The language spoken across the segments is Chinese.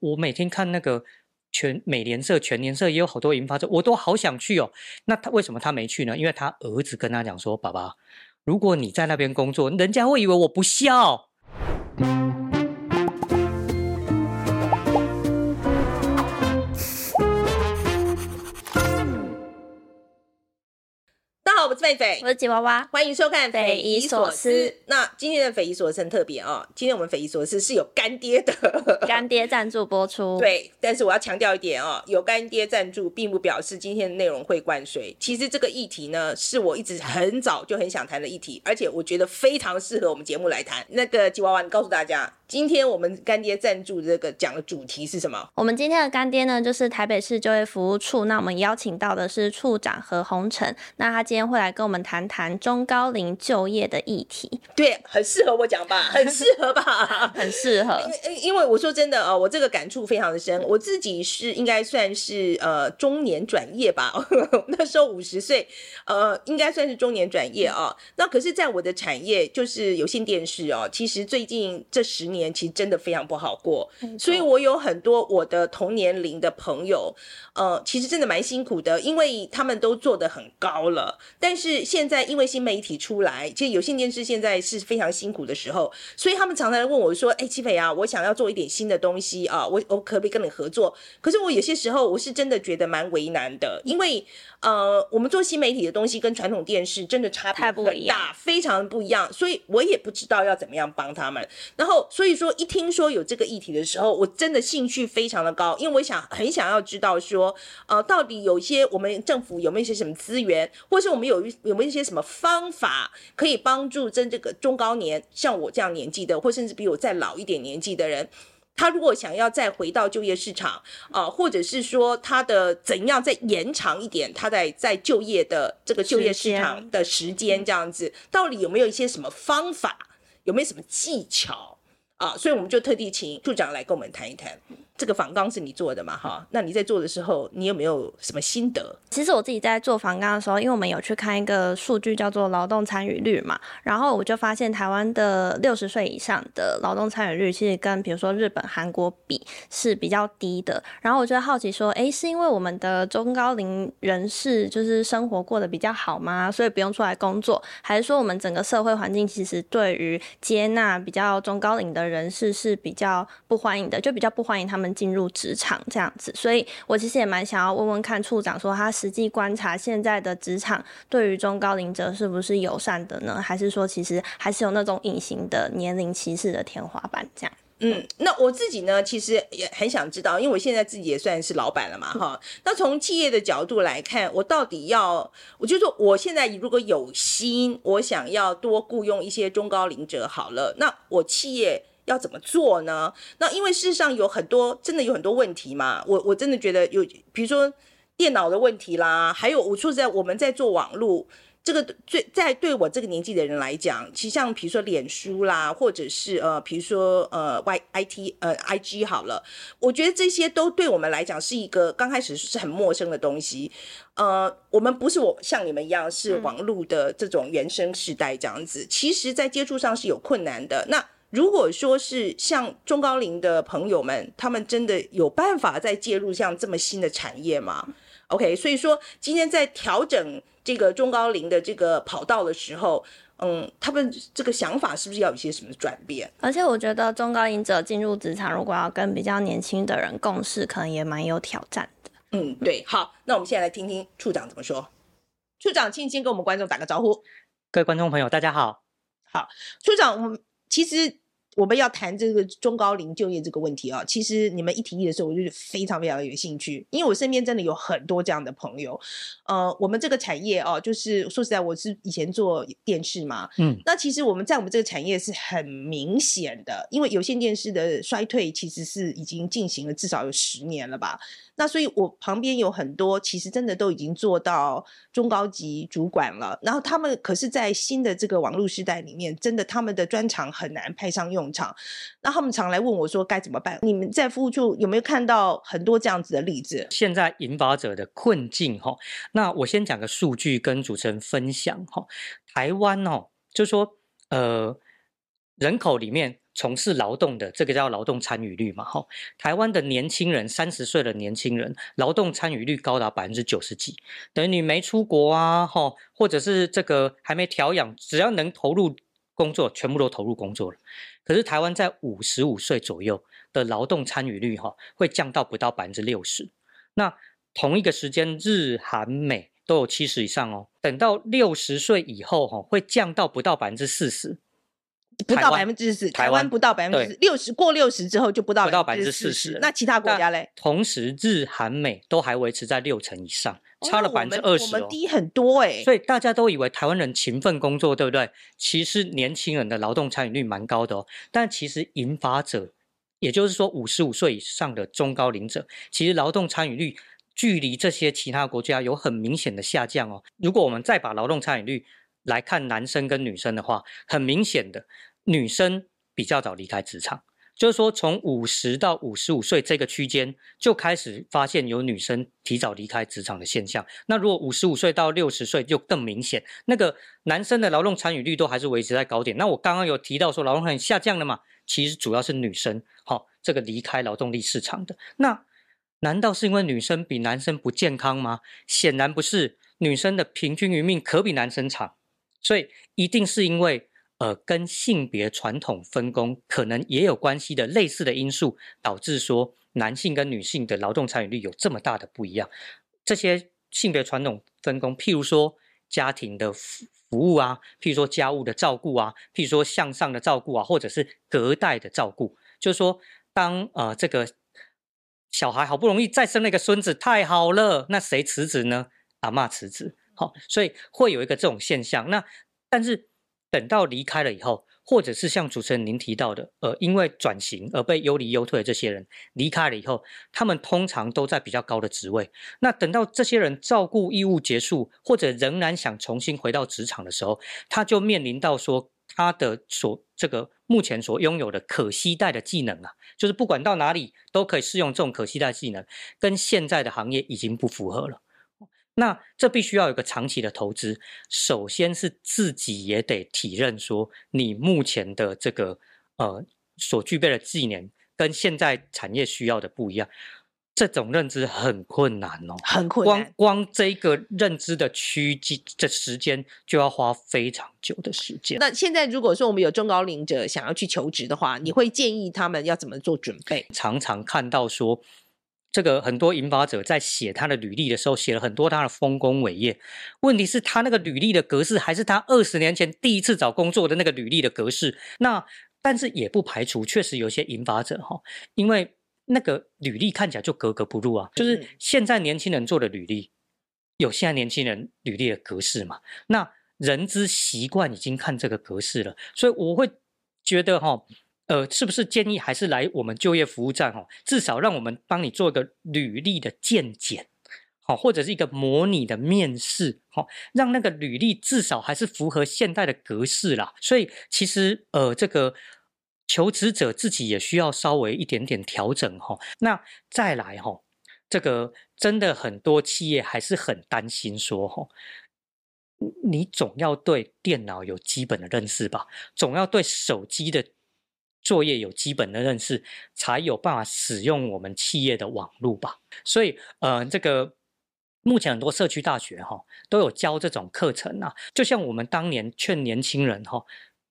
我每天看那个全美联社、全联社也有好多银发者，我都好想去哦。那他为什么他没去呢？因为他儿子跟他讲说：“爸爸，如果你在那边工作，人家会以为我不孝。”我是吉娃娃，欢迎收看《匪夷所思》。那今天的匪夷所思很特别哦，今天我们匪夷所思是有干爹的，干爹赞助播出。对，但是我要强调一点哦，有干爹赞助，并不表示今天的内容会灌水。其实这个议题呢，是我一直很早就很想谈的议题，而且我觉得非常适合我们节目来谈。那个吉娃娃，你告诉大家。今天我们干爹赞助这个讲的主题是什么？我们今天的干爹呢，就是台北市就业服务处。那我们邀请到的是处长何鸿成，那他今天会来跟我们谈谈中高龄就业的议题。对，很适合我讲吧？很适合吧？很适合。因为因为我说真的哦，我这个感触非常的深。我自己是应该算是呃中年转业吧，那时候五十岁，呃，应该算是中年转业啊。那可是，在我的产业就是有线电视哦，其实最近这十年。年其实真的非常不好过，所以我有很多我的同年龄的朋友，呃，其实真的蛮辛苦的，因为他们都做得很高了。但是现在因为新媒体出来，其实有线电视现在是非常辛苦的时候，所以他们常常问我说：“哎，七斐啊，我想要做一点新的东西啊，我我可不可以跟你合作？”可是我有些时候我是真的觉得蛮为难的，因为呃，我们做新媒体的东西跟传统电视真的差别很大，不一样，非常不一样，所以我也不知道要怎么样帮他们。然后所以。所以说，一听说有这个议题的时候，我真的兴趣非常的高，因为我想很想要知道说，呃，到底有一些我们政府有没有一些什么资源，或是我们有有没有一些什么方法可以帮助真这个中高年，像我这样年纪的，或甚至比我再老一点年纪的人，他如果想要再回到就业市场啊、呃，或者是说他的怎样再延长一点他在在就业的这个就业市场的时间，这样子，到底有没有一些什么方法，有没有什么技巧？啊，所以我们就特地请处长来跟我们谈一谈。这个访纲是你做的嘛？哈，那你在做的时候，你有没有什么心得？其实我自己在做访纲的时候，因为我们有去看一个数据叫做劳动参与率嘛，然后我就发现台湾的六十岁以上的劳动参与率，其实跟比如说日本、韩国比是比较低的。然后我就好奇说，诶，是因为我们的中高龄人士就是生活过得比较好吗？所以不用出来工作，还是说我们整个社会环境其实对于接纳比较中高龄的人士是比较不欢迎的，就比较不欢迎他们进入职场这样子，所以我其实也蛮想要问问看处长，说他实际观察现在的职场对于中高龄者是不是友善的呢？还是说其实还是有那种隐形的年龄歧视的天花板这样？嗯，那我自己呢，其实也很想知道，因为我现在自己也算是老板了嘛，哈。那从企业的角度来看，我到底要，我就说我现在如果有心，我想要多雇佣一些中高龄者，好了，那我企业。要怎么做呢？那因为事实上有很多，真的有很多问题嘛。我我真的觉得有，比如说电脑的问题啦，还有我说实在，我们在做网络这个最在对我这个年纪的人来讲，其实像比如说脸书啦，或者是呃，比如说呃 Y I T 呃 I G 好了，我觉得这些都对我们来讲是一个刚开始是很陌生的东西。呃，我们不是我像你们一样是网络的这种原生世代这样子，其实在接触上是有困难的。那如果说是像中高龄的朋友们，他们真的有办法再介入像这么新的产业吗？OK，所以说今天在调整这个中高龄的这个跑道的时候，嗯，他们这个想法是不是要有一些什么转变？而且我觉得中高龄者进入职场，如果要跟比较年轻的人共事，可能也蛮有挑战的。嗯，对。好，那我们现在来听听处长怎么说。处长，请先跟我们观众打个招呼。各位观众朋友，大家好。好，处长，我们。其实我们要谈这个中高龄就业这个问题啊，其实你们一提议的时候，我就非常非常有兴趣，因为我身边真的有很多这样的朋友。呃，我们这个产业哦，就是说实在，我是以前做电视嘛，嗯，那其实我们在我们这个产业是很明显的，因为有线电视的衰退其实是已经进行了至少有十年了吧。那所以，我旁边有很多，其实真的都已经做到中高级主管了。然后他们可是，在新的这个网络时代里面，真的他们的专长很难派上用场。那他们常来问我说该怎么办？你们在服务处有没有看到很多这样子的例子？现在引发者的困境哈，那我先讲个数据跟主持人分享哈。台湾哦，就说呃，人口里面。从事劳动的，这个叫劳动参与率嘛，哈，台湾的年轻人，三十岁的年轻人，劳动参与率高达百分之九十几，等于你没出国啊，哈，或者是这个还没调养，只要能投入工作，全部都投入工作了。可是台湾在五十五岁左右的劳动参与率，哈，会降到不到百分之六十。那同一个时间，日韩美都有七十以上哦，等到六十岁以后，哈，会降到不到百分之四十。不到百分之四十，台湾不到百分之六十，过六十之后就不到不到百分之四十。那其他国家嘞？同时，日韩美都还维持在六成以上，差了百分之二十，我们低很多哎、欸。所以大家都以为台湾人勤奋工作，对不对？其实年轻人的劳动参与率蛮高的哦。但其实引发者，也就是说五十五岁以上的中高龄者，其实劳动参与率距离这些其他国家有很明显的下降哦。如果我们再把劳动参与率来看男生跟女生的话，很明显的。女生比较早离开职场，就是说从五十到五十五岁这个区间就开始发现有女生提早离开职场的现象。那如果五十五岁到六十岁就更明显，那个男生的劳动参与率都还是维持在高点。那我刚刚有提到说劳动参与下降了嘛？其实主要是女生，好，这个离开劳动力市场的。那难道是因为女生比男生不健康吗？显然不是，女生的平均余命可比男生长，所以一定是因为。呃，跟性别传统分工可能也有关系的类似的因素，导致说男性跟女性的劳动参与率有这么大的不一样。这些性别传统分工，譬如说家庭的服服务啊，譬如说家务的照顾啊，譬如说向上的照顾啊，或者是隔代的照顾，就是说当呃这个小孩好不容易再生了一个孙子，太好了，那谁辞职呢？阿嬷辞职，好、所以会有一个这种现象。那但是。等到离开了以后，或者是像主持人您提到的，呃，因为转型而被优离优退的这些人离开了以后，他们通常都在比较高的职位。那等到这些人照顾义务结束，或者仍然想重新回到职场的时候，他就面临到说，他的所这个目前所拥有的可携带的技能啊，就是不管到哪里都可以适用这种可携带技能，跟现在的行业已经不符合了。那这必须要有一个长期的投资，首先是自己也得体认说，你目前的这个呃所具备的技能跟现在产业需要的不一样，这种认知很困难哦，很困难。光光这个认知的趋近这时间就要花非常久的时间。那现在如果说我们有中高龄者想要去求职的话，你会建议他们要怎么做准备？常常看到说。这个很多引发者在写他的履历的时候，写了很多他的丰功伟业。问题是，他那个履历的格式还是他二十年前第一次找工作的那个履历的格式。那但是也不排除，确实有些引发者哈，因为那个履历看起来就格格不入啊。就是现在年轻人做的履历，有现在年轻人履历的格式嘛？那人之习惯已经看这个格式了，所以我会觉得哈。呃，是不是建议还是来我们就业服务站哦？至少让我们帮你做一个履历的鉴检，好，或者是一个模拟的面试，好，让那个履历至少还是符合现代的格式啦。所以其实呃，这个求职者自己也需要稍微一点点调整哈。那再来哈，这个真的很多企业还是很担心说哈，你总要对电脑有基本的认识吧，总要对手机的。作业有基本的认识，才有办法使用我们企业的网络吧。所以，呃，这个目前很多社区大学哈、哦、都有教这种课程啊。就像我们当年劝年轻人哈、哦，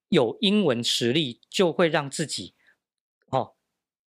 有英文实力就会让自己哦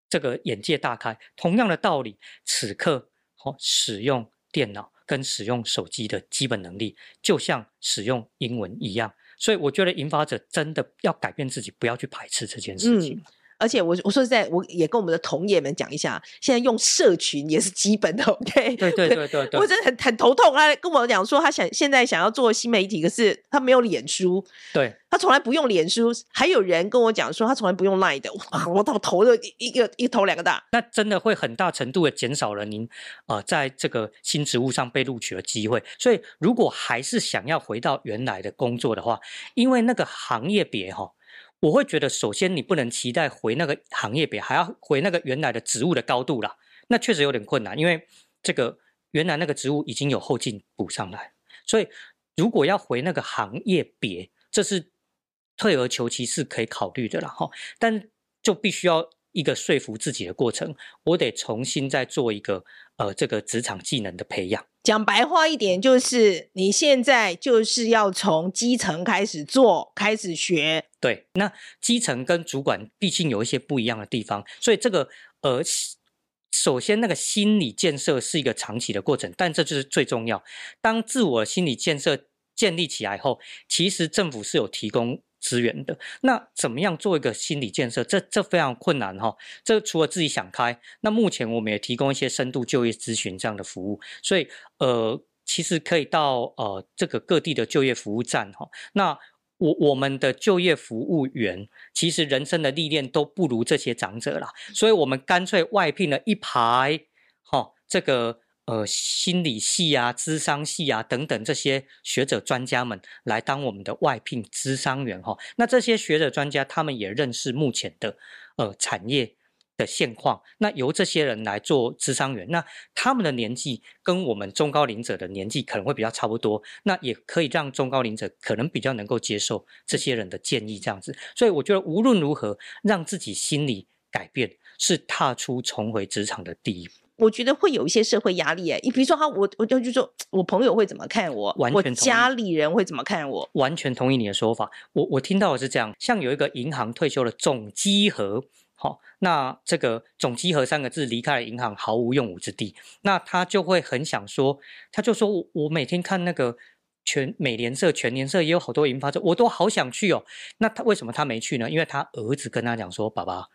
这个眼界大开。同样的道理，此刻哦使用电脑跟使用手机的基本能力，就像使用英文一样。所以我觉得引发者真的要改变自己，不要去排斥这件事情。而且我我说实在，我也跟我们的同业们讲一下，现在用社群也是基本的，OK？对对对对对，我真的很很头痛。他跟我讲说，他想现在想要做新媒体，可是他没有脸书，对，他从来不用脸书。还有人跟我讲说，他从来不用 Line 的，哇，我到头都一个一头两个大。那真的会很大程度的减少了您呃在这个新职务上被录取的机会。所以如果还是想要回到原来的工作的话，因为那个行业别哈。我会觉得，首先你不能期待回那个行业别，还要回那个原来的职务的高度啦。那确实有点困难，因为这个原来那个职务已经有后劲补上来，所以如果要回那个行业别，这是退而求其次可以考虑的了哈。但就必须要一个说服自己的过程，我得重新再做一个呃这个职场技能的培养。讲白话一点，就是你现在就是要从基层开始做，开始学。对，那基层跟主管毕竟有一些不一样的地方，所以这个呃，首先那个心理建设是一个长期的过程，但这就是最重要。当自我心理建设建立起来后，其实政府是有提供资源的。那怎么样做一个心理建设？这这非常困难哈、哦。这除了自己想开，那目前我们也提供一些深度就业咨询这样的服务，所以。呃，其实可以到呃这个各地的就业服务站哈。那我我们的就业服务员其实人生的历练都不如这些长者啦，所以我们干脆外聘了一排哈这个呃心理系啊、智商系啊等等这些学者专家们来当我们的外聘智商员哈。那这些学者专家他们也认识目前的呃产业。的现况，那由这些人来做智商员，那他们的年纪跟我们中高龄者的年纪可能会比较差不多，那也可以让中高龄者可能比较能够接受这些人的建议，这样子。所以我觉得无论如何，让自己心理改变是踏出重回职场的第一步。我觉得会有一些社会压力，哎，你比如说他，我我就就说，我朋友会怎么看我，我家里人会怎么看我，完全同意你的说法。我我听到的是这样，像有一个银行退休的总机和。好，那这个总机和三个字离开了银行毫无用武之地，那他就会很想说，他就说我我每天看那个全美联社、全联社也有好多银发者，我都好想去哦。那他为什么他没去呢？因为他儿子跟他讲说，爸爸，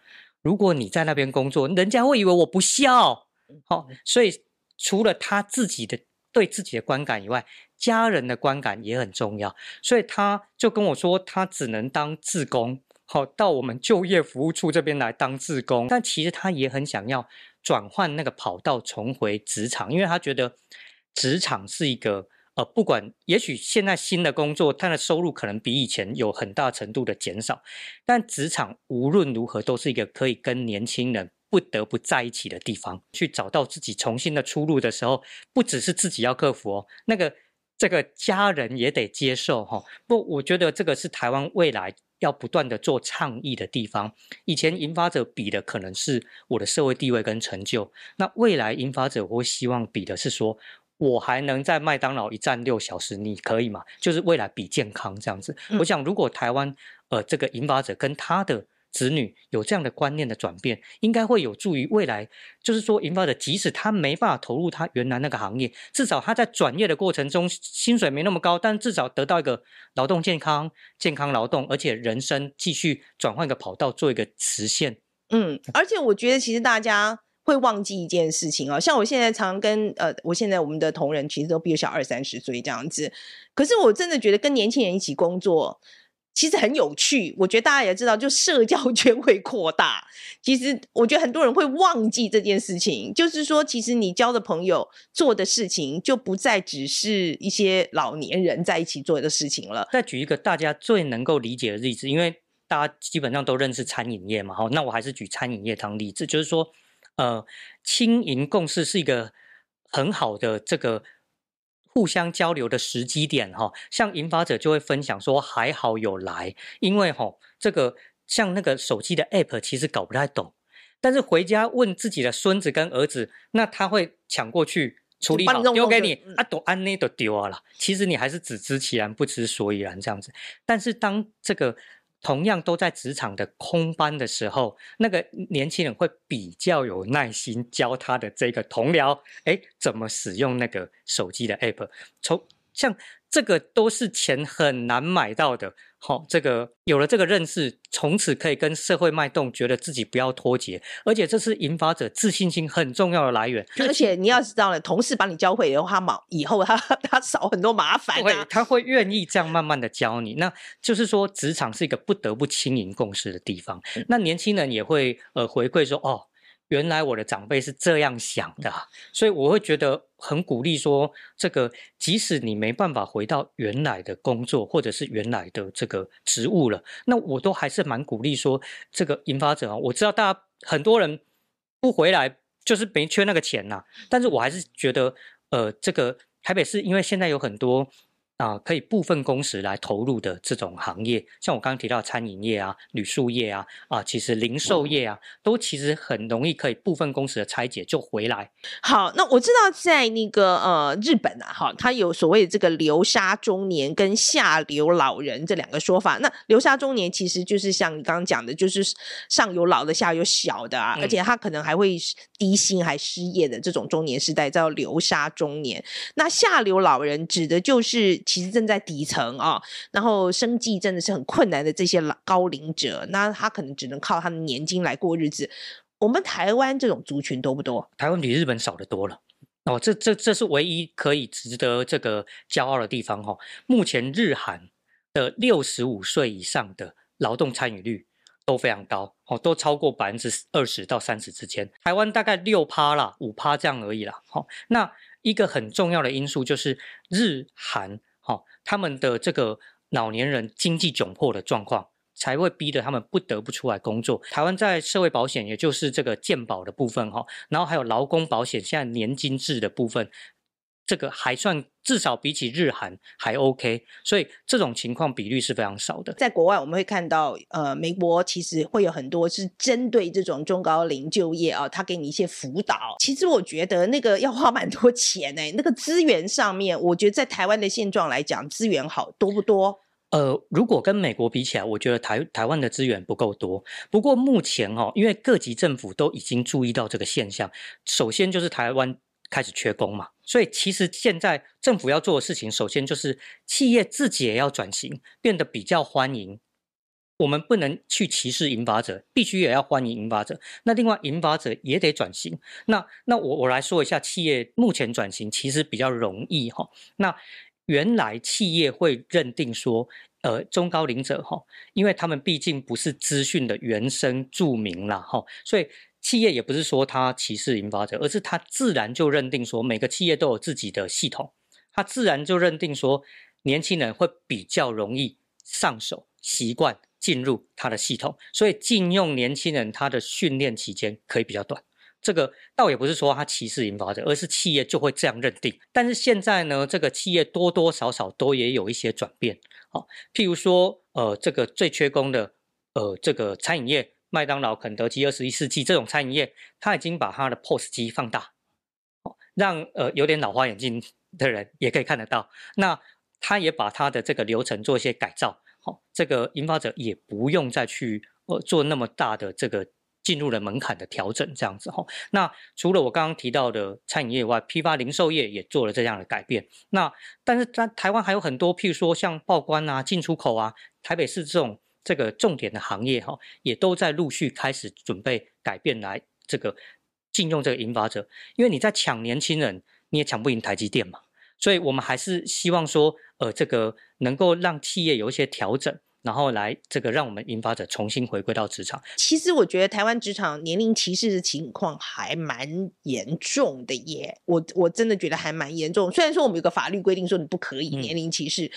如果你在那边工作，人家会以为我不孝。好，所以除了他自己的对自己的观感以外，家人的观感也很重要。所以他就跟我说，他只能当志工。好，到我们就业服务处这边来当志工，但其实他也很想要转换那个跑道，重回职场，因为他觉得职场是一个呃，不管也许现在新的工作，他的收入可能比以前有很大程度的减少，但职场无论如何都是一个可以跟年轻人不得不在一起的地方，去找到自己重新的出路的时候，不只是自己要克服哦，那个这个家人也得接受哈、哦。不，我觉得这个是台湾未来。要不断的做倡议的地方，以前引发者比的可能是我的社会地位跟成就，那未来引发者我会希望比的是说，我还能在麦当劳一站六小时，你可以吗？就是未来比健康这样子。嗯、我想如果台湾呃这个引发者跟他的。子女有这样的观念的转变，应该会有助于未来。就是说，引发者即使他没办法投入他原来那个行业，至少他在转业的过程中，薪水没那么高，但至少得到一个劳动健康、健康劳动，而且人生继续转换一个跑道，做一个实现。嗯，而且我觉得其实大家会忘记一件事情哦，像我现在常跟呃，我现在我们的同仁其实都比我小二三十岁这样子，可是我真的觉得跟年轻人一起工作。其实很有趣，我觉得大家也知道，就社交 圈会扩大。其实我觉得很多人会忘记这件事情，就是说，其实你交的朋友做的事情，就不再只是一些老年人在一起做的事情了。再举一个大家最能够理解的例子，因为大家基本上都认识餐饮业嘛，好，那我还是举餐饮业当例子，就是说，呃，轻盈共事是一个很好的这个。互相交流的时机点，哈，像引发者就会分享说，还好有来，因为哈，这个像那个手机的 app 其实搞不太懂，但是回家问自己的孙子跟儿子，那他会抢过去处理好，丢给你，啊，都安内都丢啊了，其实你还是只知其然不知所以然这样子，但是当这个。同样都在职场的空班的时候，那个年轻人会比较有耐心教他的这个同僚，哎，怎么使用那个手机的 app，从像。这个都是钱很难买到的，好、哦，这个有了这个认识，从此可以跟社会脉动，觉得自己不要脱节，而且这是引发者自信心很重要的来源。而且你要知道了，同事把你教会以后，他忙以后他 他少很多麻烦、他会愿意这样慢慢的教你。那就是说，职场是一个不得不轻盈共事的地方。嗯、那年轻人也会呃回馈说，哦。原来我的长辈是这样想的，所以我会觉得很鼓励说，这个即使你没办法回到原来的工作或者是原来的这个职务了，那我都还是蛮鼓励说，这个引发者啊，我知道大家很多人不回来就是没缺那个钱呐，但是我还是觉得，呃，这个台北市因为现在有很多啊、呃，可以部分工时来投入的这种行业，像我刚刚提到餐饮业啊、旅宿业啊，啊，其实零售业啊，都其实很容易可以部分工时的拆解就回来。好，那我知道在那个呃日本啊，哈，它有所谓的这个流沙中年跟下流老人这两个说法。那流沙中年其实就是像你刚刚讲的，就是上有老的，下有小的啊，嗯、而且他可能还会低薪还失业的这种中年时代叫流沙中年。那下流老人指的就是。其实正在底层啊、然后生计真的是很困难的这些老高龄者，那他可能只能靠他的年金来过日子。我们台湾这种族群多不多？台湾比日本少得多了哦，这这这是唯一可以值得这个骄傲的地方哈、目前日韩的六十五岁以上的劳动参与率都非常高哦，都超过百分之二十到三十之间。台湾大概六趴啦，五趴这样而已啦。好、那一个很重要的因素就是日韩。好、哦，他们的这个老年人经济窘迫的状况，才会逼得他们不得不出来工作。台湾在社会保险，也就是这个健保的部分，哈，然后还有劳工保险，现在年金制的部分。这个还算至少比起日韩还 OK，所以这种情况比率是非常少的。在国外我们会看到，呃，美国其实会有很多是针对这种中高龄就业啊，他给你一些辅导。其实我觉得那个要花蛮多钱哎，那个资源上面，我觉得在台湾的现状来讲，资源好多不多？呃，如果跟美国比起来，我觉得台台湾的资源不够多。不过目前哦，因为各级政府都已经注意到这个现象，首先就是台湾。开始缺工嘛，所以其实现在政府要做的事情，首先就是企业自己也要转型，变得比较欢迎。我们不能去歧视引发者，必须也要欢迎引发者。那另外，引发者也得转型。那那我我来说一下，企业目前转型其实比较容易哈。那原来企业会认定说，呃，中高龄者哈，因为他们毕竟不是资讯的原生著名啦哈，所以。企业也不是说他歧视银发者，而是他自然就认定说每个企业都有自己的系统，他自然就认定说年轻人会比较容易上手、习惯进入他的系统，所以禁用年轻人他的训练期间可以比较短。这个倒也不是说他歧视引发者，而是企业就会这样认定。但是现在呢，这个企业多多少少都也有一些转变。好，譬如说，呃，这个最缺工的，呃，这个餐饮业。麦当劳、肯德基、二十一世纪这种餐饮业，他已经把他的 POS 机放大，让呃有点老花眼镜的人也可以看得到。那他也把他的这个流程做一些改造，好，这个引发者也不用再去呃做那么大的这个进入了门槛的调整，这样子哈。那除了我刚刚提到的餐饮业以外，批发零售业也做了这样的改变。那但是在台湾还有很多，譬如说像报关啊、进出口啊、台北市这种。这个重点的行业哈，也都在陆续开始准备改变来这个禁用这个引发者，因为你在抢年轻人，你也抢不赢台积电嘛，所以我们还是希望说，呃，这个能够让企业有一些调整，然后来这个让我们引发者重新回归到职场。其实我觉得台湾职场年龄歧视的情况还蛮严重的耶，我我真的觉得还蛮严重。虽然说我们有个法律规定说你不可以年龄歧视。嗯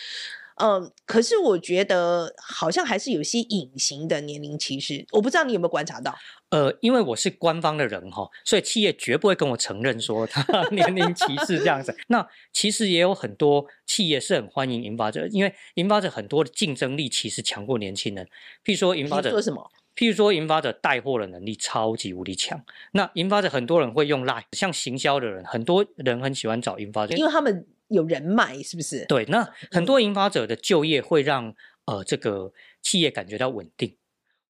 嗯，可是我觉得好像还是有些隐形的年龄歧视，我不知道你有没有观察到？呃，因为我是官方的人哈，所以企业绝不会跟我承认说他 年龄歧视这样子。那其实也有很多企业是很欢迎引发者，因为引发者很多的竞争力其实强过年轻人。譬如说引发者说什么？譬如说引发者带货的能力超级无敌强。那引发者很多人会用 Line，像行销的人，很多人很喜欢找引发者，因为他们。有人脉是不是？对，那很多引发者的就业会让呃这个企业感觉到稳定。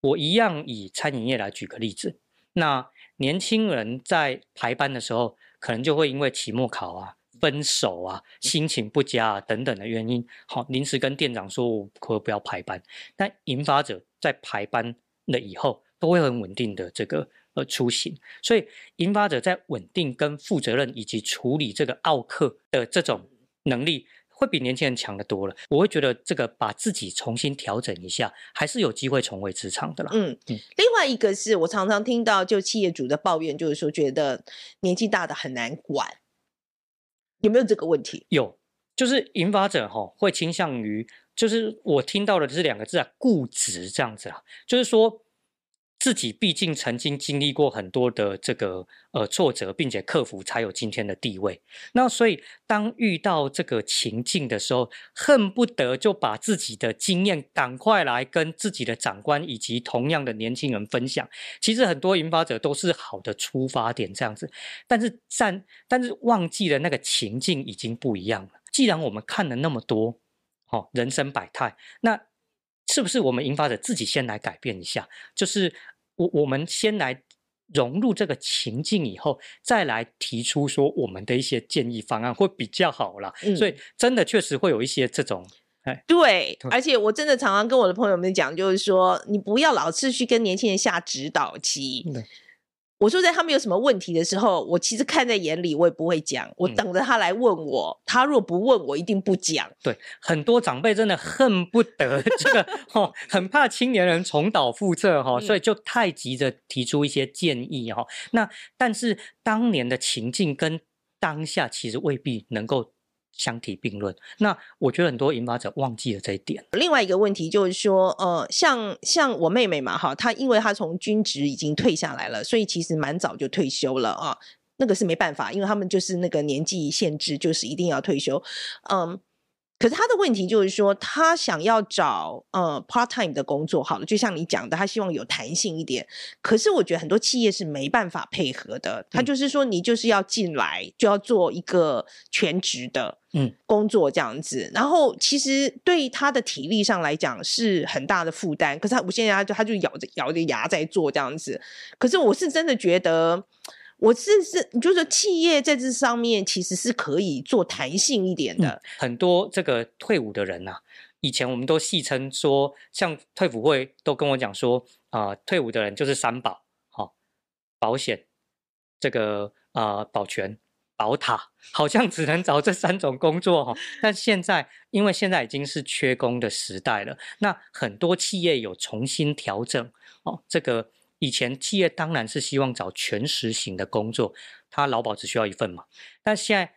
我一样以餐饮业来举个例子，那年轻人在排班的时候，可能就会因为期末考啊、分手啊、心情不佳啊等等的原因，好临时跟店长说我可不要排班。但引发者在排班了以后，都会很稳定的这个呃。出行，所以引发者在稳定、跟负责任以及处理这个奥客的这种能力，会比年轻人强得多了。我会觉得这个把自己重新调整一下，还是有机会重回职场的啦。嗯嗯。另外一个是我常常听到就企业主的抱怨，就是说觉得年纪大的很难管，有没有这个问题？有，就是引发者哈会倾向于，就是我听到的是两个字啊，固执这样子啊，就是说。自己毕竟曾经经历过很多的这个呃挫折，并且克服，才有今天的地位。那所以，当遇到这个情境的时候，恨不得就把自己的经验赶快来跟自己的长官以及同样的年轻人分享。其实很多引发者都是好的出发点这样子，但是但但是忘记了那个情境已经不一样了。既然我们看了那么多，哦，人生百态，那。是不是我们引发者自己先来改变一下？就是我我们先来融入这个情境以后，再来提出说我们的一些建议方案会比较好啦。嗯，所以真的确实会有一些这种，哎，对，而且我真的常常跟我的朋友们讲，就是说你不要老是去跟年轻人下指导棋。嗯我说，在他们有什么问题的时候，我其实看在眼里，我也不会讲。我等着他来问我，嗯、他若不问我，一定不讲。对，很多长辈真的恨不得这个 哦，很怕青年人重蹈覆辙哈、哦，所以就太急着提出一些建议哈、哦。那但是当年的情境跟当下其实未必能够。相提并论，那我觉得很多引发者忘记了这一点。另外一个问题就是说，呃，像像我妹妹嘛，哈，她因为她从军职已经退下来了，所以其实蛮早就退休了啊。那个是没办法，因为他们就是那个年纪限制，就是一定要退休，嗯。可是他的问题就是说，他想要找呃 part time 的工作，好了，就像你讲的，他希望有弹性一点。可是我觉得很多企业是没办法配合的，他就是说，你就是要进来就要做一个全职的嗯工作这样子，嗯、然后其实对他的体力上来讲是很大的负担。可是他我现在他就他就咬着咬着牙在做这样子。可是我是真的觉得。我是是，就是说企业在这上面其实是可以做弹性一点的。嗯、很多这个退伍的人呐、啊，以前我们都戏称说，像退伍会都跟我讲说，啊、呃，退伍的人就是三保，好、哦，保险，这个啊、呃，保全，宝塔，好像只能找这三种工作哈、哦。但现在，因为现在已经是缺工的时代了，那很多企业有重新调整哦，这个。以前企业当然是希望找全时型的工作，他劳保只需要一份嘛。但现在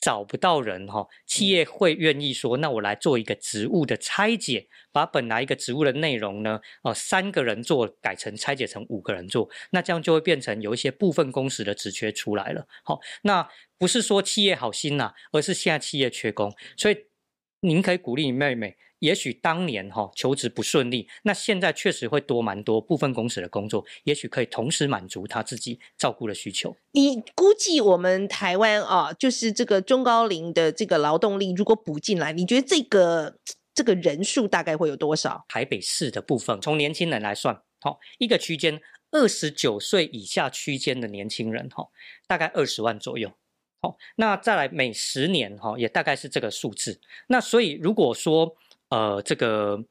找不到人哈，企业会愿意说，那我来做一个职务的拆解，把本来一个职务的内容呢，哦，三个人做改成拆解成五个人做，那这样就会变成有一些部分工时的职缺出来了。好，那不是说企业好心呐，而是现在企业缺工，所以您可以鼓励你妹妹。也许当年哈求职不顺利，那现在确实会多蛮多部分公司的工作，也许可以同时满足他自己照顾的需求。你估计我们台湾啊，就是这个中高龄的这个劳动力如果补进来，你觉得这个这个人数大概会有多少？台北市的部分，从年轻人来算，好一个区间二十九岁以下区间的年轻人哈，大概二十万左右。好，那再来每十年哈，也大概是这个数字。那所以如果说呃，这个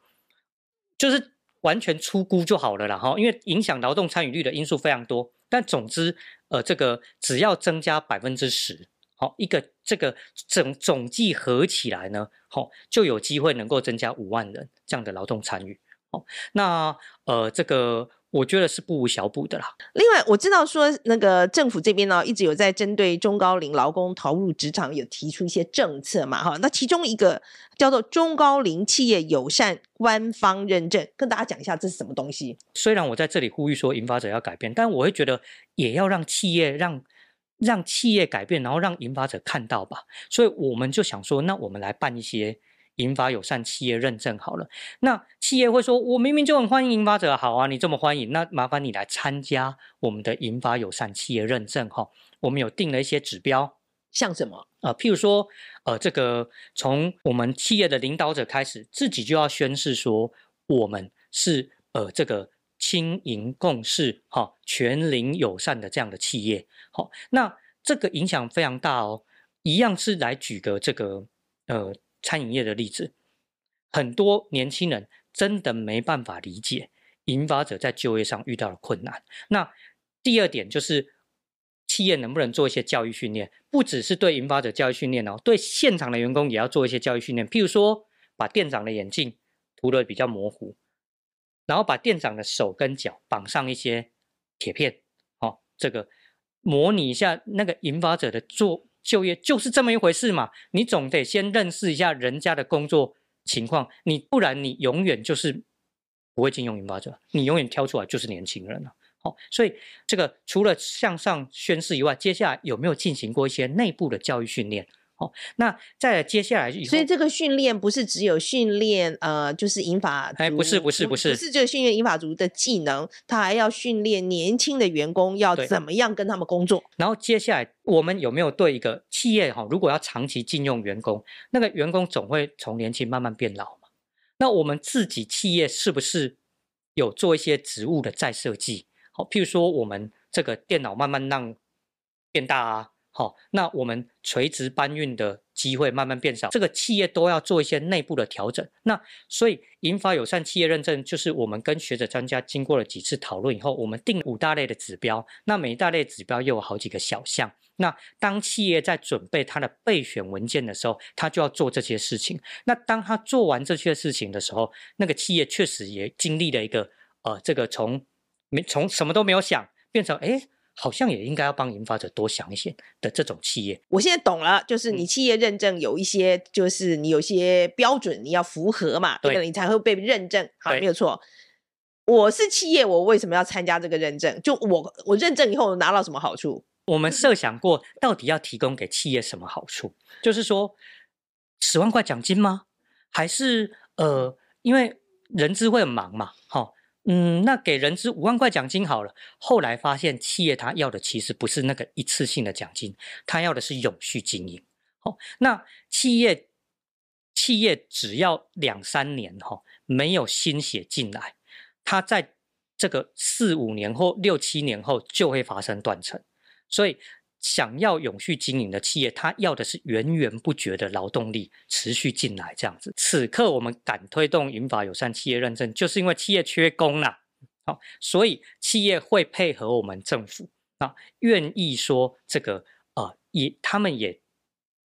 就是完全出估就好了啦，哈，因为影响劳动参与率的因素非常多。但总之，呃，这个只要增加百分之十，好，一个这个总总计合起来呢，好，就有机会能够增加五万人这样的劳动参与。好，那呃，这个。我觉得是不无小补的啦。另外，我知道说那个政府这边呢，一直有在针对中高龄劳工投入职场有提出一些政策嘛，哈。那其中一个叫做中高龄企业友善官方认证，跟大家讲一下这是什么东西。虽然我在这里呼吁说引发者要改变，但我会觉得也要让企业让让企业改变，然后让引发者看到吧。所以我们就想说，那我们来办一些。银发友善企业认证好了，那企业会说：“我明明就很欢迎银发者，好啊，你这么欢迎，那麻烦你来参加我们的银发友善企业认证哈。”我们有定了一些指标，像什么？呃，譬如说，呃，这个从我们企业的领导者开始，自己就要宣誓说，我们是呃这个青银共事哈，全龄友善的这样的企业。好，那这个影响非常大哦。一样是来举个这个呃。餐饮业的例子，很多年轻人真的没办法理解引发者在就业上遇到的困难。那第二点就是，企业能不能做一些教育训练？不只是对引发者教育训练哦，对现场的员工也要做一些教育训练。譬如说，把店长的眼镜涂得比较模糊，然后把店长的手跟脚绑上一些铁片，哦，这个模拟一下那个引发者的做。就业就是这么一回事嘛，你总得先认识一下人家的工作情况，你不然你永远就是不会进用引发者，你永远挑出来就是年轻人了。好，所以这个除了向上宣誓以外，接下来有没有进行过一些内部的教育训练？好，那再接下来以后，所以这个训练不是只有训练呃，就是银法族，哎，不是不是不是，不是就训练银法族的技能，他还要训练年轻的员工要怎么样跟他们工作。然后接下来我们有没有对一个企业哈，如果要长期禁用员工，那个员工总会从年轻慢慢变老嘛？那我们自己企业是不是有做一些职务的再设计？好，譬如说我们这个电脑慢慢让变大啊。好，那我们垂直搬运的机会慢慢变少，这个企业都要做一些内部的调整。那所以银发友善企业认证，就是我们跟学者专家经过了几次讨论以后，我们定五大类的指标。那每一大类指标又有好几个小项。那当企业在准备它的备选文件的时候，他就要做这些事情。那当他做完这些事情的时候，那个企业确实也经历了一个呃，这个从没从什么都没有想变成哎。诶好像也应该要帮研发者多想一些的这种企业，我现在懂了，就是你企业认证有一些，就是你有些标准你要符合嘛，对，你才会被认证。好，没有错。我是企业，我为什么要参加这个认证？就我我认证以后拿到什么好处？我们设想过，到底要提供给企业什么好处？就是说，十万块奖金吗？还是呃，因为人资会很忙嘛，齁。嗯，那给人资五万块奖金好了。后来发现企业他要的其实不是那个一次性的奖金，他要的是永续经营。哦，那企业企业只要两三年哈没有新血进来，他在这个四五年或六七年后就会发生断层，所以。想要永续经营的企业，他要的是源源不绝的劳动力持续进来，这样子。此刻我们敢推动银发友善企业认证，就是因为企业缺工啦。好，所以企业会配合我们政府啊，愿意说这个呃，也他们也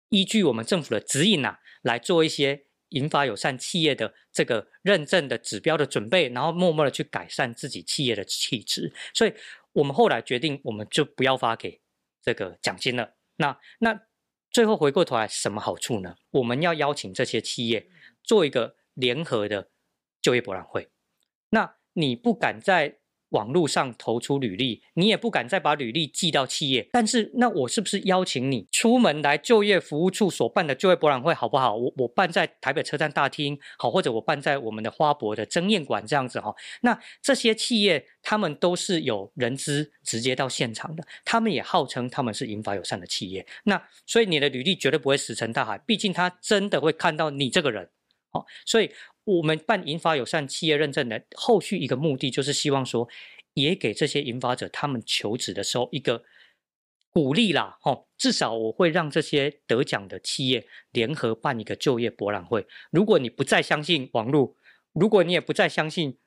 依据我们政府的指引呐，来做一些银发友善企业的这个认证的指标的准备，然后默默的去改善自己企业的气质。所以我们后来决定，我们就不要发给。这个奖金了，那那最后回过头来什么好处呢？我们要邀请这些企业做一个联合的就业博览会，那你不敢在网络上投出履历，你也不敢再把履历寄到企业。但是，那我是不是邀请你出门来就业服务处所办的就业博览会，好不好？我我办在台北车站大厅，好，或者我办在我们的花博的争艳馆这样子哈。那这些企业他们都是有人资直接到现场的，他们也号称他们是银发友善的企业。那所以你的履历绝对不会石沉大海，毕竟他真的会看到你这个人。好，所以。我们办银发友善企业认证的后续一个目的，就是希望说，也给这些银发者他们求职的时候一个鼓励啦，吼，至少我会让这些得奖的企业联合办一个就业博览会。如果你不再相信网络，如果你也不再相信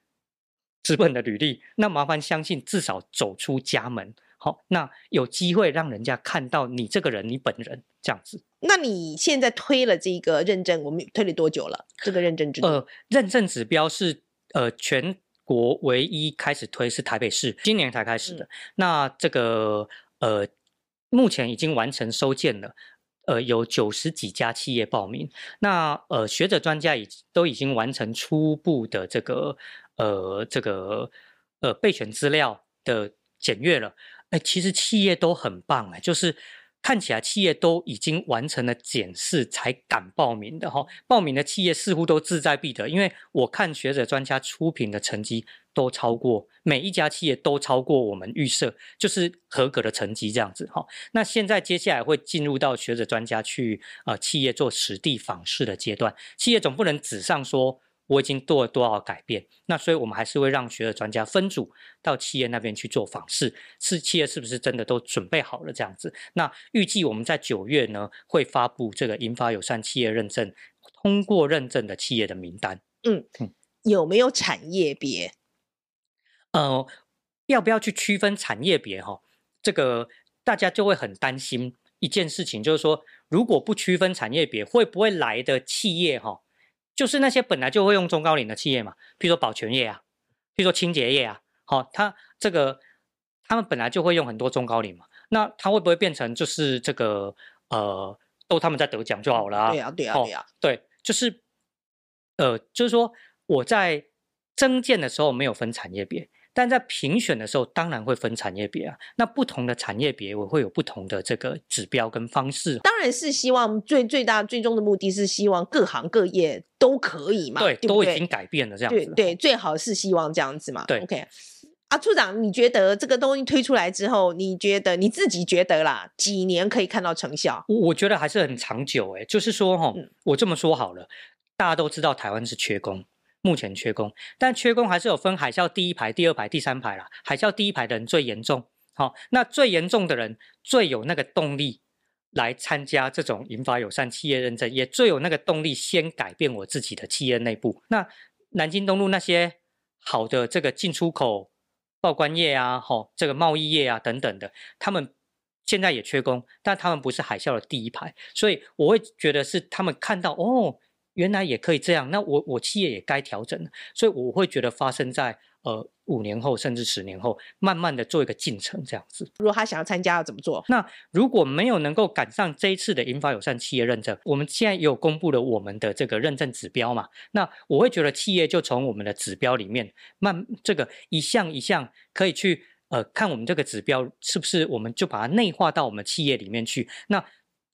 纸本的履历，那麻烦相信至少走出家门。好，那有机会让人家看到你这个人，你本人这样子。那你现在推了这个认证，我们推了多久了？这个认证制度？呃，认证指标是呃全国唯一开始推是台北市，今年才开始的。嗯、那这个呃目前已经完成收件了，呃有九十几家企业报名。那呃学者专家已都已经完成初步的这个呃这个呃备选资料的检阅了。哎，其实企业都很棒哎，就是看起来企业都已经完成了检视才敢报名的哈。报名的企业似乎都志在必得，因为我看学者专家出品的成绩都超过每一家企业都超过我们预设，就是合格的成绩这样子哈。那现在接下来会进入到学者专家去呃企业做实地访视的阶段，企业总不能纸上说。我已经做了多少改变？那所以我们还是会让学者专家分组到企业那边去做访视，是企业是不是真的都准备好了这样子？那预计我们在九月呢会发布这个银发友善企业认证通过认证的企业的名单。嗯嗯，有没有产业别？呃，要不要去区分产业别？哈，这个大家就会很担心一件事情，就是说如果不区分产业别，会不会来的企业哈？就是那些本来就会用中高龄的企业嘛，譬如说保全业啊，譬如说清洁业啊，好、哦，他这个他们本来就会用很多中高龄嘛，那它会不会变成就是这个呃，都他们在得奖就好了啊？对啊，对啊，对啊，对，就是呃，就是说我在增建的时候没有分产业别。但在评选的时候，当然会分产业别啊。那不同的产业别，我会有不同的这个指标跟方式。当然是希望最最大最终的目的是希望各行各业都可以嘛。对，对对都已经改变了这样子。对对，最好是希望这样子嘛。对，OK。啊，处长，你觉得这个东西推出来之后，你觉得你自己觉得啦，几年可以看到成效？我我觉得还是很长久诶。就是说哈、嗯，我这么说好了，大家都知道台湾是缺工。目前缺工，但缺工还是有分海啸第一排、第二排、第三排啦。海啸第一排的人最严重，好，那最严重的人最有那个动力来参加这种引发友善企业认证，也最有那个动力先改变我自己的企业内部。那南京东路那些好的这个进出口报关业啊，好这个贸易业啊等等的，他们现在也缺工，但他们不是海啸的第一排，所以我会觉得是他们看到哦。原来也可以这样，那我我企业也该调整了，所以我会觉得发生在呃五年后甚至十年后，慢慢的做一个进程这样子。如果他想要参加要怎么做？那如果没有能够赶上这一次的银发友善企业认证，我们现在也有公布了我们的这个认证指标嘛？那我会觉得企业就从我们的指标里面慢这个一项一项可以去呃看我们这个指标是不是我们就把它内化到我们企业里面去。那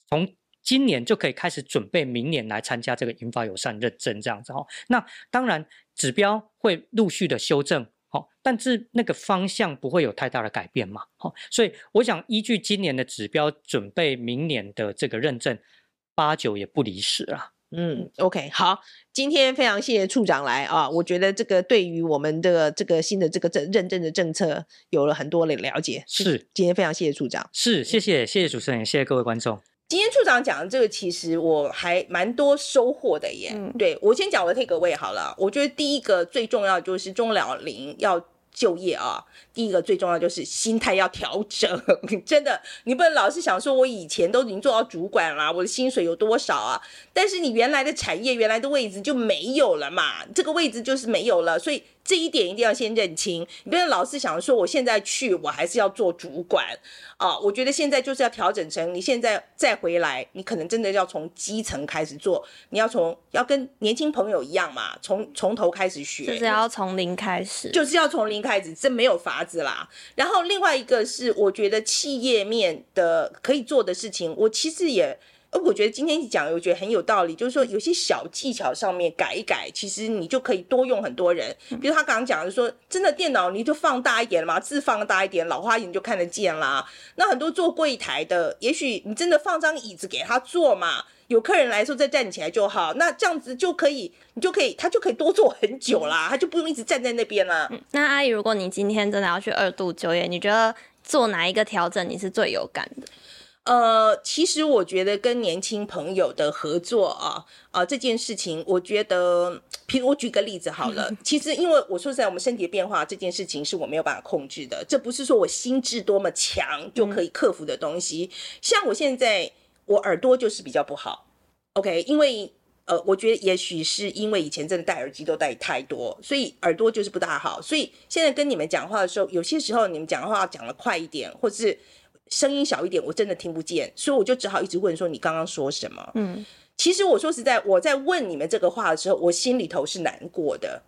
从今年就可以开始准备，明年来参加这个银发友善认证这样子哈。那当然指标会陆续的修正，好，但是那个方向不会有太大的改变嘛，好。所以我想依据今年的指标准备明年的这个认证，八九也不离十啊。嗯，OK，好，今天非常谢谢处长来啊，我觉得这个对于我们的这个新的这个证认证的政策有了很多的了解。是，今天非常谢谢处长。是，谢谢，谢谢主持人，谢谢各位观众。今天处长讲的这个，其实我还蛮多收获的耶。嗯、对，我先讲我的 take away 好了。我觉得第一个最重要就是中老龄要就业啊。第一个最重要就是心态要调整，真的，你不能老是想说，我以前都已经做到主管啦，我的薪水有多少啊？但是你原来的产业、原来的位置就没有了嘛，这个位置就是没有了，所以。这一点一定要先认清，你不要老是想说我现在去，我还是要做主管啊！我觉得现在就是要调整成，你现在再回来，你可能真的要从基层开始做，你要从要跟年轻朋友一样嘛，从从头开始学，就是要从零开始，就是要从零开始，这没有法子啦。然后另外一个是，我觉得企业面的可以做的事情，我其实也。我觉得今天讲，我觉得很有道理，就是说有些小技巧上面改一改，其实你就可以多用很多人。比如他刚刚讲的说，真的电脑你就放大一点嘛，字放大一点，老花眼就看得见啦。那很多做柜台的，也许你真的放张椅子给他坐嘛，有客人来的时候再站起来就好。那这样子就可以，你就可以，他就可以多坐很久啦，他就不用一直站在那边了。那阿姨，如果你今天真的要去二度就业，你觉得做哪一个调整你是最有感的？呃，其实我觉得跟年轻朋友的合作啊，啊这件事情，我觉得，譬如我举个例子好了，其实因为我说实在，我们身体的变化这件事情是我没有办法控制的，这不是说我心智多么强就可以克服的东西。像我现在，我耳朵就是比较不好，OK，因为呃，我觉得也许是因为以前真的戴耳机都戴太多，所以耳朵就是不大好。所以现在跟你们讲话的时候，有些时候你们讲话讲得快一点，或是。声音小一点，我真的听不见，所以我就只好一直问说：“你刚刚说什么？”嗯，其实我说实在，我在问你们这个话的时候，我心里头是难过的，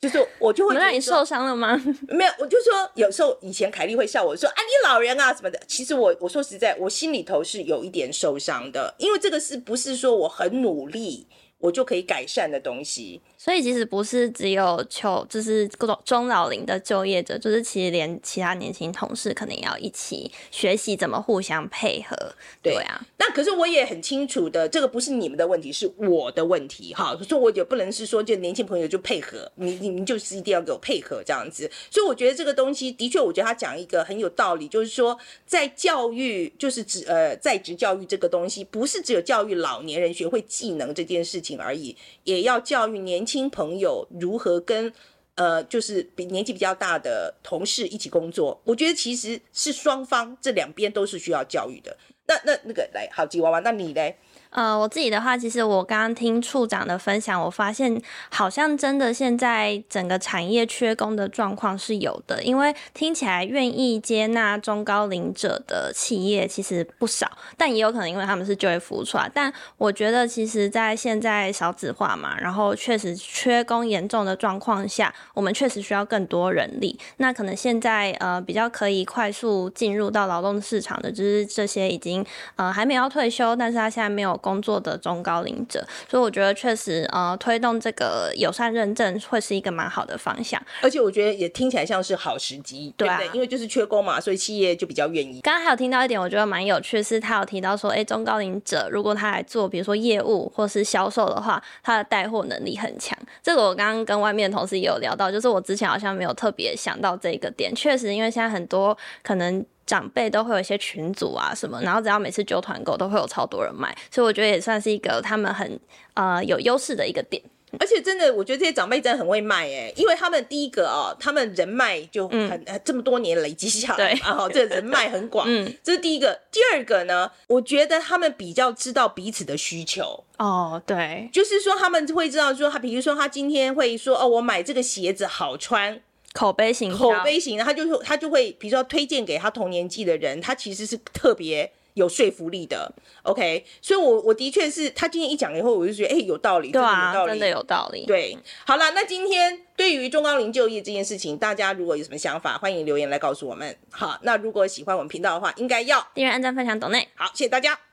就是我就会让你受伤了吗？没有，我就说有时候以前凯莉会笑我说：“啊，你老人啊什么的。”其实我我说实在，我心里头是有一点受伤的，因为这个是不是说我很努力我就可以改善的东西？所以其实不是只有求，就是各种中老龄的就业者，就是其实连其他年轻同事可能也要一起学习怎么互相配合。对啊，那可是我也很清楚的，这个不是你们的问题，是我的问题哈。所以我也不能是说就年轻朋友就配合，你你们就是一定要给我配合这样子。所以我觉得这个东西的确，我觉得他讲一个很有道理，就是说在教育，就是指呃在职教育这个东西，不是只有教育老年人学会技能这件事情而已，也要教育年轻。朋友如何跟呃，就是比年纪比较大的同事一起工作？我觉得其实是双方这两边都是需要教育的。那那那个来，好吉娃娃，那你嘞？呃，我自己的话，其实我刚刚听处长的分享，我发现好像真的现在整个产业缺工的状况是有的，因为听起来愿意接纳中高龄者的企业其实不少，但也有可能因为他们是就业服务出来。但我觉得，其实，在现在少子化嘛，然后确实缺工严重的状况下，我们确实需要更多人力。那可能现在呃比较可以快速进入到劳动市场的，就是这些已经呃还没有要退休，但是他现在没有。工作的中高龄者，所以我觉得确实，呃，推动这个友善认证会是一个蛮好的方向，而且我觉得也听起来像是好时机，对不对？因为就是缺工嘛，所以企业就比较愿意。刚刚还有听到一点，我觉得蛮有趣，是他有提到说，哎，中高龄者如果他来做，比如说业务或是销售的话，他的带货能力很强。这个我刚刚跟外面的同事也有聊到，就是我之前好像没有特别想到这个点。确实，因为现在很多可能。长辈都会有一些群组啊什么，然后只要每次揪团购都会有超多人买，所以我觉得也算是一个他们很呃有优势的一个点。而且真的，我觉得这些长辈真的很会卖哎，因为他们第一个哦，他们人脉就很、嗯、这么多年累积下来，然后 这人脉很广，嗯，这是第一个。第二个呢，我觉得他们比较知道彼此的需求哦，对，就是说他们会知道说他，比如说他今天会说哦，我买这个鞋子好穿。口碑型，口碑型，他就他就会，比如说推荐给他同年纪的人，他其实是特别有说服力的。OK，所以我，我我的确是他今天一讲以后，我就觉得，哎、欸，有道理，对啊，真的有道理，真的有道理。对，好了，那今天对于中高龄就业这件事情，大家如果有什么想法，欢迎留言来告诉我们。好，那如果喜欢我们频道的话，应该要订阅、按赞、分享、懂内。好，谢谢大家。